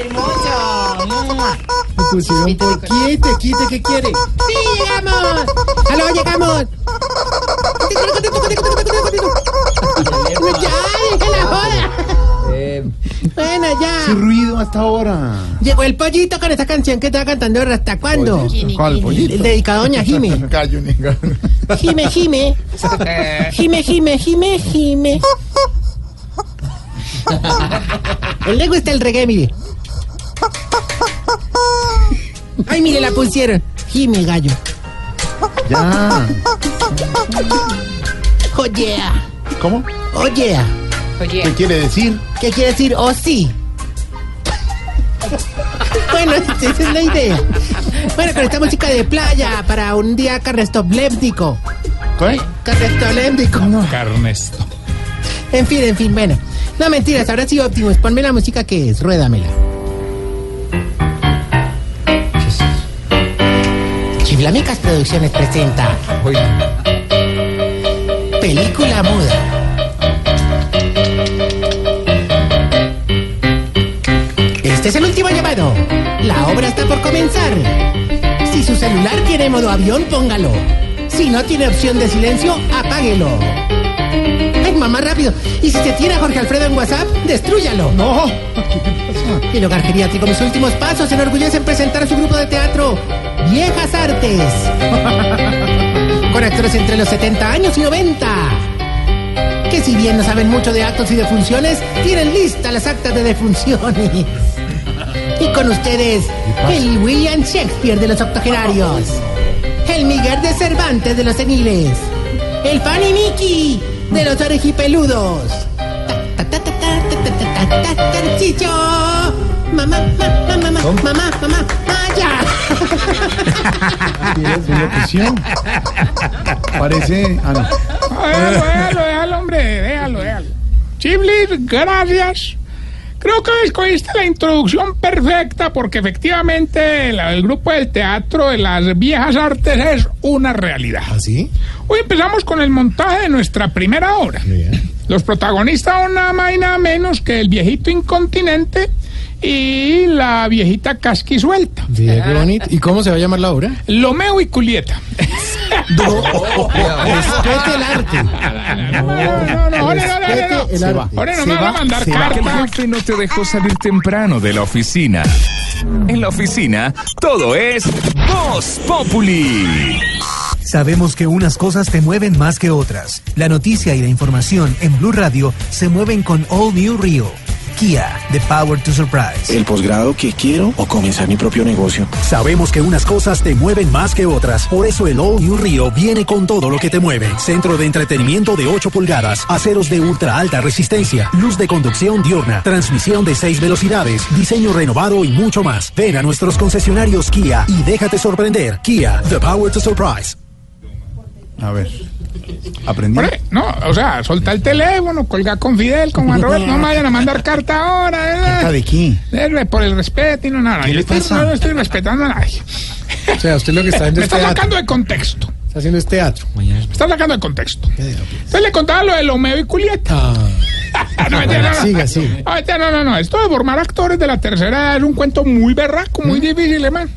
hermoso! Me pusieron por quite, quite, ¿qué quiere? ¡Sí, llegamos! ¡Aló, llegamos! ¡Ya, deja la joda! Bueno, ¿Qué ya. ruido hasta ahora? Llegó el pollito con esta canción que estaba cantando ¿hasta cuándo? ¿Cuál pollito? El dedicado a Doña Jime. Gallo. Jime, Jime. Jime, Jime, Jime, Jime. Él le gusta el reggae, mire. Ay, mire, la pusieron. Jime, gallo. Ya. Oh, yeah. ¿Cómo? Oh, yeah. ¿Qué quiere decir? ¿Qué quiere decir? Oh, sí. Bueno, esa es la idea. Bueno, con esta música de playa para un día carnestoléptico. ¿Qué? Carnestoléptico. Carnesto. En fin, en fin, bueno. No mentiras, ahora sí, Optimus, ponme la música que es, ruédamela. Chiflamicas Producciones presenta Película Muda. Este es el último llamado. La obra está por comenzar. Si su celular tiene modo avión, póngalo. Si no tiene opción de silencio, apáguelo. Mamá, rápido. Y si se tiene a Jorge Alfredo en WhatsApp, destrúyalo. No. El hogar geriátrico Mis Últimos Pasos se enorgullece en presentar a su grupo de teatro Viejas Artes. Con actores entre los 70 años y 90. Que si bien no saben mucho de actos y de funciones, tienen listas las actas de defunciones. Y con ustedes, el William Shakespeare de los octogenarios. El Miguel de Cervantes de los seniles. El Fanny Mickey de los orejipeludos. Tarcicio. Mamá, mamá, mamá, ¿Cómo? mamá, mamá, vaya. Parece. Ah, no. Déjalo, déjalo, déjalo, hombre, déjalo, déjalo. Chiblis, gracias Creo que escogiste la introducción perfecta porque efectivamente el, el grupo del teatro de las viejas artes es una realidad. ¿Así? Hoy empezamos con el montaje de nuestra primera obra. Los protagonistas son nada más y nada menos que el viejito incontinente y la viejita casquisuelta. Bien, qué bonito. ¿Y cómo se va a llamar la obra? Lomeo y Culieta. Respete el arte. No, no, no, Respete el arte. ahora no Se me van a va, mandar se va. Que el carta. jefe no te dejó salir temprano de la oficina. En la oficina, todo es Voz Populi. Sabemos que unas cosas te mueven más que otras. La noticia y la información en Blue Radio se mueven con All New Rio. Kia, the power to surprise. el posgrado que quiero o comenzar mi propio negocio. Sabemos que unas cosas te mueven más que otras. Por eso el All New Rio viene con todo lo que te mueve. Centro de entretenimiento de 8 pulgadas, aceros de ultra alta resistencia, luz de conducción diurna, transmisión de 6 velocidades, diseño renovado y mucho más. Ven a nuestros concesionarios Kia y déjate sorprender. Kia, the power to surprise. A ver. Aprendí. No, o sea, solta el teléfono, colga con Fidel, con Juan Roberto, no me vayan a mandar carta ahora. ¿eh? ¿Carta de quién? Eh, Por el respeto y no nada. ¿Qué Yo le estoy- pasa? no estoy respetando a nadie. O sea, usted lo que está haciendo Me es está teatro. sacando de contexto. Está haciendo es teatro. Me está sacando de contexto. Entonces le contaba lo de Lomeo y Culieta. Ah, no, no, no. Siga, siga. No, no, no, no. Esto de formar actores de la tercera edad es un cuento muy berraco, muy difícil, hermano.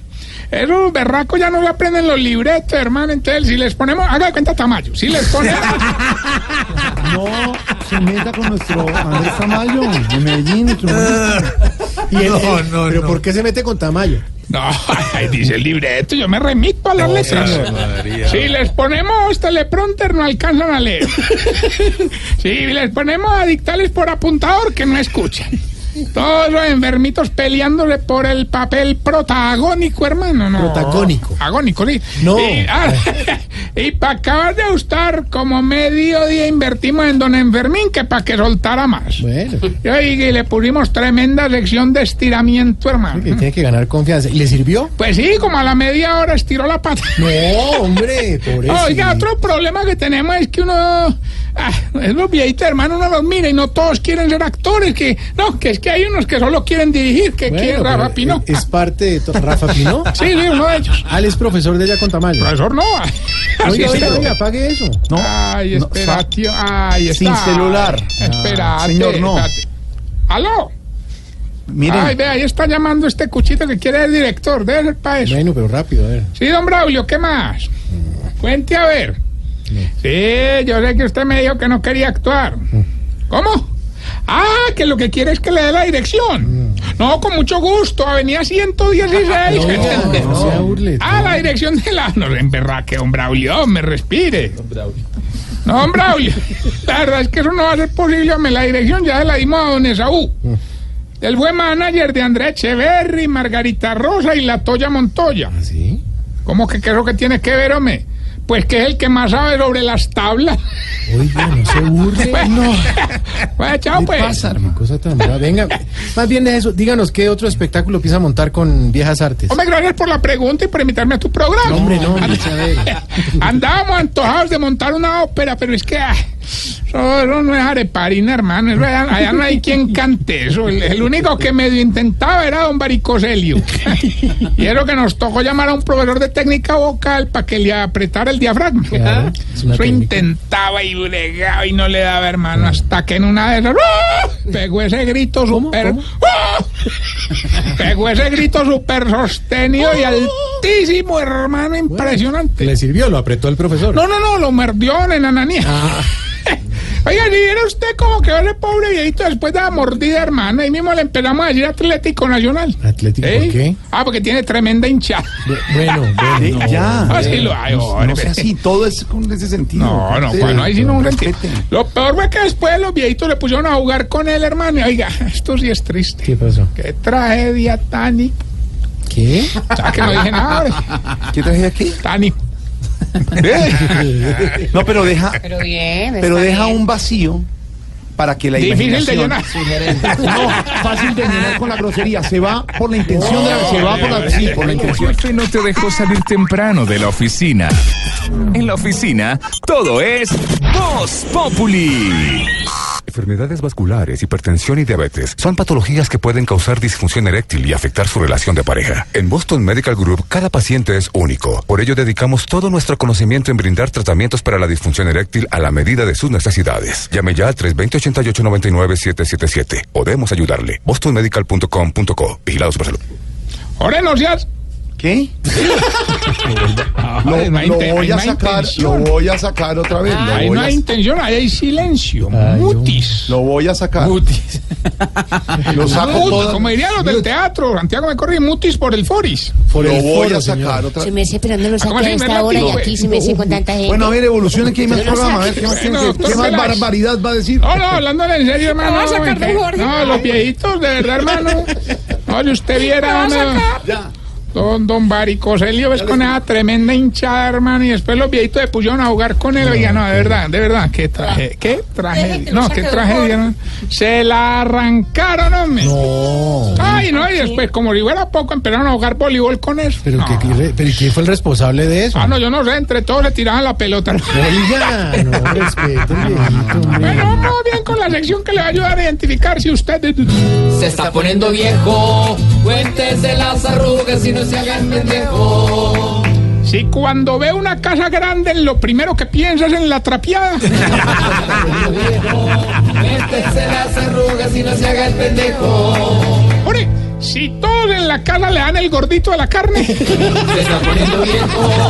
Esos berracos ya no se aprenden los libretos, hermano. Entonces, si les ponemos, haga de cuenta Tamayo. Si les ponemos. No se meta con nuestro Andrés Tamayo de Medellín, nuestro y él- él- ¿Pero por qué se mete con Tamayo? No, ahí dice el libreto, yo me remito a las letras. Si les ponemos teleprompter no alcanzan a leer. Si les ponemos a dictarles por apuntador que no escuchan. Todos los enfermitos peleándole por el papel protagónico, hermano. No. Protagónico. Agónico, sí. No. Y, ah, para acabar de gustar, como medio día invertimos en don Enfermín que para que soltara más. Bueno, Y, le pusimos tremenda sección de estiramiento, hermano. que tiene que ganar confianza. ¿Y le sirvió? Pues sí, como a la media hora estiró la pata. No, hombre, por eso. Oiga, otro problema que tenemos es que uno, ah, es los viejitos hermanos, uno los mira y no todos quieren ser actores, que no, que es que hay unos que solo quieren dirigir, que Bueno, quieren Rafa Pino. Es parte de. ¿Rafa Pino? Sí, sí, uno de ellos. Ah, él es profesor de ella con Tamayo. Profesor no. Oiga, oiga, oiga, apague eso. No, Ay, no, espera, tío. Ay, está. Sin celular. Espera, señor, no. ¿Aló? Miren, Ay, ve, ahí está llamando este cuchito que quiere ser director. Debe ser para eso. Bueno, pero rápido, a ver. Sí, don Braulio, ¿qué más? Cuente a ver. Sí, yo sé que usted me dijo que no quería actuar. ¿Cómo? Ah, que lo que quiere es que le dé la dirección. No, con mucho gusto. Avenida 116. Oiga, no burle. Ah, la dirección de la... No, en verdad que don Braulio, me respire. No, don Braulio. La verdad es que eso no va a ser posible. Me la dirección ya se la dimos a don Esaú. Él fue manager de Andrés Echeverry, Margarita Rosa y la Toya Montoya. ¿Sí? ¿Cómo que qué es lo que tiene que ver, hombre? Pues que es el que más sabe sobre las tablas. Oiga, no se burle. No. Pues, chao, ¿Qué pues. pasa, hermano? Cosa tan brava. Venga, más bien de eso, díganos qué otro espectáculo piensa montar con Viejas Artes. Hombre, gracias por la pregunta y por invitarme a tu programa. No, hombre, no, hombre, a. Andábamos antojados de montar una ópera, pero es que ah, eso, eso no es areparina, hermano. Eso allá, allá no hay quien cante eso. El, el único que medio intentaba era don Baricoselio. y era que nos tocó llamar a un profesor de técnica vocal para que le apretara el diafragma. Claro, es una Eso intentaba y bregaba y no le daba, hermano, hasta que en una de esas ¡ah! pegó ese grito súper. ¿Cómo? ¡ah! Pegó ese grito súper sostenido y altísimo, hermano, impresionante. Le sirvió, lo apretó el profesor. No, no, no, lo mordió en enanía. Ah, Oiga, si viera usted como quedó ese pobre viejito después de la mordida, hermano. Ahí mismo le empezamos a decir Atlético Nacional. Atlético, ¿Eh? ¿por qué? Ah, porque tiene tremenda hinchada. bu- bueno, eh, bueno. ya. Ah, sí lo hay, No, hombre. no sea así, todo es con ese sentido. No, no, bueno, ahí sí no un. Lo peor fue que después los viejitos le pusieron a jugar con él, hermano. Y oiga, esto sí es triste. ¿Qué pasó? Qué tragedia, Tani. ¿Qué? O sea, que no dije nada. ¿Qué traje aquí? Tani. No, pero deja, Pero bien, pero está deja bien. un vacío para que la Difícil de llenar. No, fácil de llenar con la grosería. Se va por la intención de la, se va por la, sí, por la Tu intención. jefe no te dejó salir temprano de la oficina. En la oficina, todo es Voz Populi. Enfermedades vasculares, hipertensión y diabetes son patologías que pueden causar disfunción eréctil y afectar su relación de pareja. En Boston Medical Group, cada paciente es único. Por ello, dedicamos todo nuestro conocimiento en brindar tratamientos para la disfunción eréctil a la medida de sus necesidades. Llame ya al 320-8899-777. Podemos ayudarle. bostonmedical.com.co. Vigilados por salud. Ahora no seas. ¿Qué? Lo, Lo, lo voy a sacar, lo voy a sacar otra vez. Lo Ahí voy no a, hay intención, ahí hay silencio. Ay, mutis. lo voy a sacar. Mutis. Lo saco Mut- todo. como dirían los del teatro, Santiago me corrí mutis por el foris. Por Lo el voy foro, a sacar señor. otra Se vez. me hace, lo ¿Cómo saqué a esta ¿Me hora y aquí se me hace con tanta gente. Bueno, a ver, evolucione que hay más programa. A ver. ¿qué más, Bueno, qué- más barbaridad va a decir? No, no, hablándole en serio, hermano. Me va a sacar no, de Jorge. No, los viejitos, de verdad, hermano. No, si usted viera. no, Don, don Baricoselio ves con esa tremenda hinchada, hermano, y después los viejitos se pusieron a jugar con él. Oiga, no, de verdad, de verdad, qué tragedia, qué tragedia. No, qué tragedia, ¿no? Se la arrancaron, hombre. No. Después, como si fuera poco, empezaron a jugar voleibol con eso. Pero, No. ¿qué, qué- pero ¿y quién fue el responsable de eso? Ah, no, yo no sé, entre todos se tiraban la pelota. Oiga, no respete, viejito. Bueno, vamos bien con la sección que le va a ayudar a identificar si usted... Se está poniendo viejo, cuéntese las arrugas y no se hagan pendejo. Si cuando ve una casa grande, lo primero que piensa es en la trapeada. Cuéntese las arrugas y no se haga el pendejo. Si todos en la casa le dan el gordito a la carne. Se está poniendo viejo,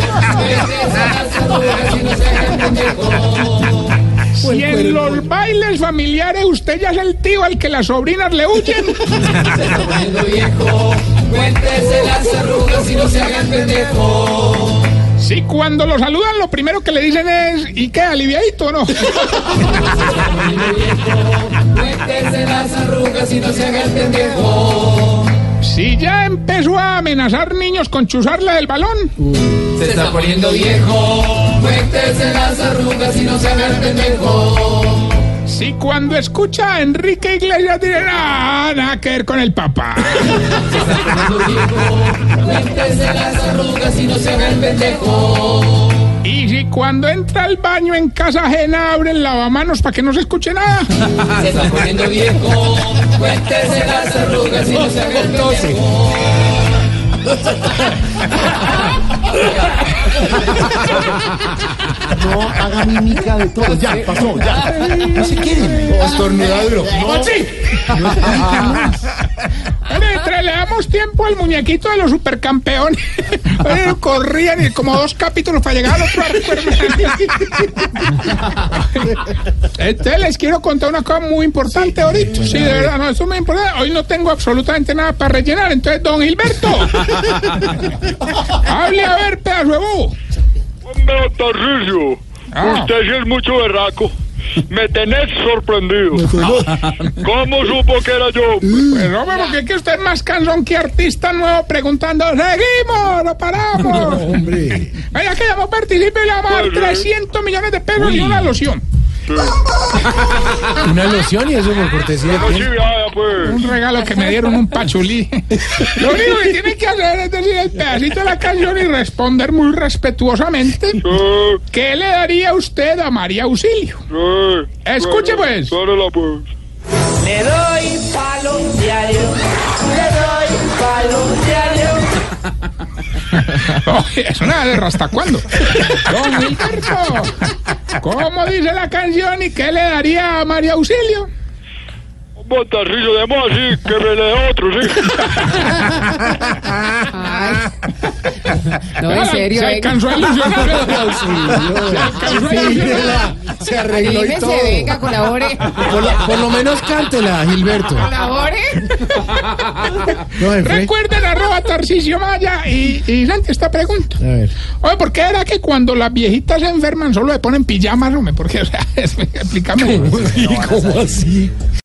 se. Si en los bailes familiares usted ya es el tío al que las sobrinas le huyen. Se está poniendo viejo, cuéntese las arrugas y no se haga el pendejo. Si cuando lo saludan, lo primero que le dicen es, ¿y qué, aliviadito o no? Cuéntese las arrugas y no se se haga el pendejo. Si ya empezó a amenazar niños con chuzarle del balón. Se está poniendo viejo. Cuéntese las arrugas y no se haga el pendejo. Si cuando escucha a Enrique Iglesias dice nada, nada que ver con el papá. Se está poniendo viejo. Cuéntese las arrugas y no se haga el pendejo. Y si cuando entra al baño en casa ajena abre el lavamanos para que no se escuche nada. Se está poniendo viejo. Cuéntese las arrugas y no se haga el. No haga mímica de todo. Ya, pasó, ya. No se quieren. Estornudaduro. No, tiempo al muñequito de los supercampeones. Corrían y como dos capítulos para llegar al otro. Entonces les quiero contar una cosa muy importante ahorita. Sí, de verdad, no, eso es muy importante. Hoy no tengo absolutamente nada para rellenar. Entonces, don Gilberto, hable a ver, pedazo de. Hombre, Tarcisio, Ah. usted sí es mucho berraco. Me tenés sorprendido. ¿Cómo supo que era yo? Pues hombre, porque es que usted es más cansón que artista nuevo preguntando, seguimos, no paramos. Hombre. Vaya que llamó, participe y le vamos a dar Pues, ¿eh? 300 millones de pesos y una loción. Una loción y eso por cortesía. Sí, pues. Un regalo que me dieron, un pachulí. Lo único que tiene que hacer es decir el pedacito de la canción y responder muy respetuosamente. Sí, ¿Qué le daría usted a María Auxilio? sí. Escuche, pues. Dárela, pues. Le doy palo diario. Le doy palo diario. Oye, eso nada de hasta cuándo. ¿cómo dice la canción y qué le daría a María Auxilio? Hombre, Tarcisio, demos así, que me le dé otro, sí. No, en serio, Se venga. alcanzó a ilusionar. Se alcanzó a ilusionar. Se arregló y todo. venga, colabore. Por lo, por lo menos cántela, Gilberto. Colabore. No, en fe. Recuerden arroba Tarcisio Maya y, y Santi esta pregunta. A ver. Oye, ¿por qué era que cuando las viejitas se enferman solo le ponen pijamas, hombre? Porque, o sea, explícame. ¿Cómo así?